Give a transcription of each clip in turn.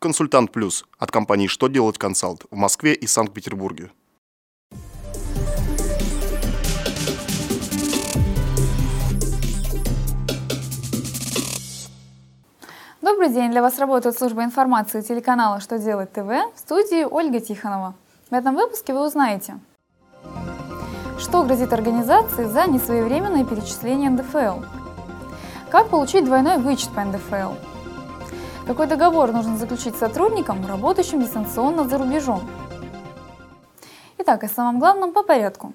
Консультант Плюс от компании «Что делать консалт» в Москве и Санкт-Петербурге. Добрый день! Для вас работает служба информации телеканала «Что делать ТВ» в студии Ольга Тихонова. В этом выпуске вы узнаете, что грозит организации за несвоевременное перечисление НДФЛ, как получить двойной вычет по НДФЛ, какой договор нужно заключить с сотрудником, работающим дистанционно за рубежом. Итак, о самом главном по порядку.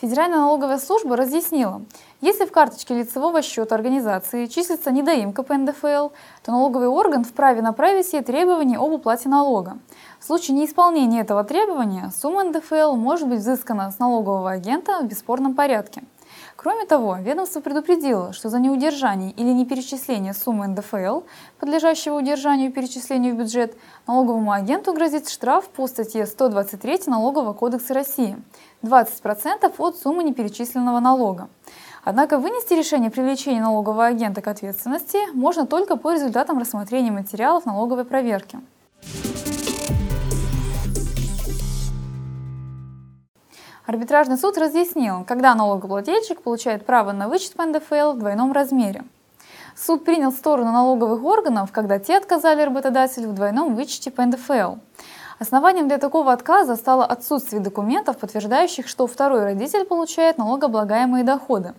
Федеральная налоговая служба разъяснила, если в карточке лицевого счета организации числится недоимка по НДФЛ, то налоговый орган вправе направить ей требование об уплате налога. В случае неисполнения этого требования сумма НДФЛ может быть взыскана с налогового агента в бесспорном порядке. Кроме того, ведомство предупредило, что за неудержание или неперечисление суммы НДФЛ, подлежащего удержанию и перечислению в бюджет, налоговому агенту грозит штраф по статье 123 Налогового кодекса России – 20% от суммы неперечисленного налога. Однако вынести решение привлечения налогового агента к ответственности можно только по результатам рассмотрения материалов налоговой проверки. Арбитражный суд разъяснил, когда налогоплательщик получает право на вычет по НДФЛ в двойном размере. Суд принял сторону налоговых органов, когда те отказали работодателю в двойном вычете по НДФЛ. Основанием для такого отказа стало отсутствие документов, подтверждающих, что второй родитель получает налогооблагаемые доходы.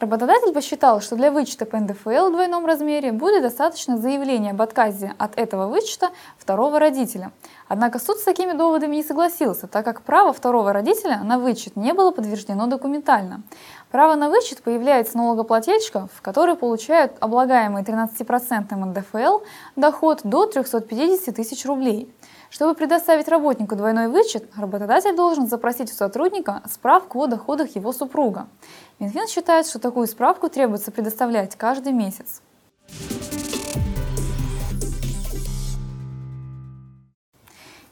Работодатель посчитал, что для вычета по НДФЛ в двойном размере будет достаточно заявления об отказе от этого вычета второго родителя. Однако суд с такими доводами не согласился, так как право второго родителя на вычет не было подтверждено документально. Право на вычет появляется налогоплательщиков, которые получают облагаемый 13% НДФЛ доход до 350 тысяч рублей. Чтобы предоставить работнику двойной вычет, работодатель должен запросить у сотрудника справку о доходах его супруга. Минфин считает, что такую справку требуется предоставлять каждый месяц.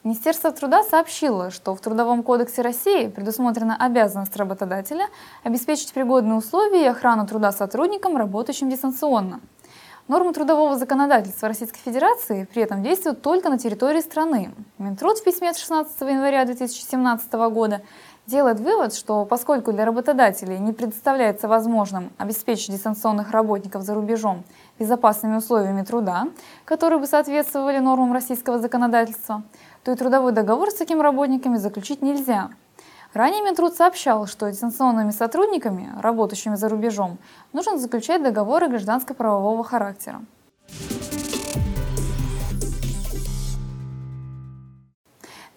Министерство труда сообщило, что в Трудовом кодексе России предусмотрена обязанность работодателя обеспечить пригодные условия и охрану труда сотрудникам, работающим дистанционно. Нормы трудового законодательства Российской Федерации при этом действуют только на территории страны. Минтруд в письме от 16 января 2017 года делает вывод, что поскольку для работодателей не представляется возможным обеспечить дистанционных работников за рубежом безопасными условиями труда, которые бы соответствовали нормам российского законодательства, то и трудовой договор с такими работниками заключить нельзя. Ранее Минтруд сообщал, что дистанционными сотрудниками, работающими за рубежом, нужно заключать договоры гражданско-правового характера.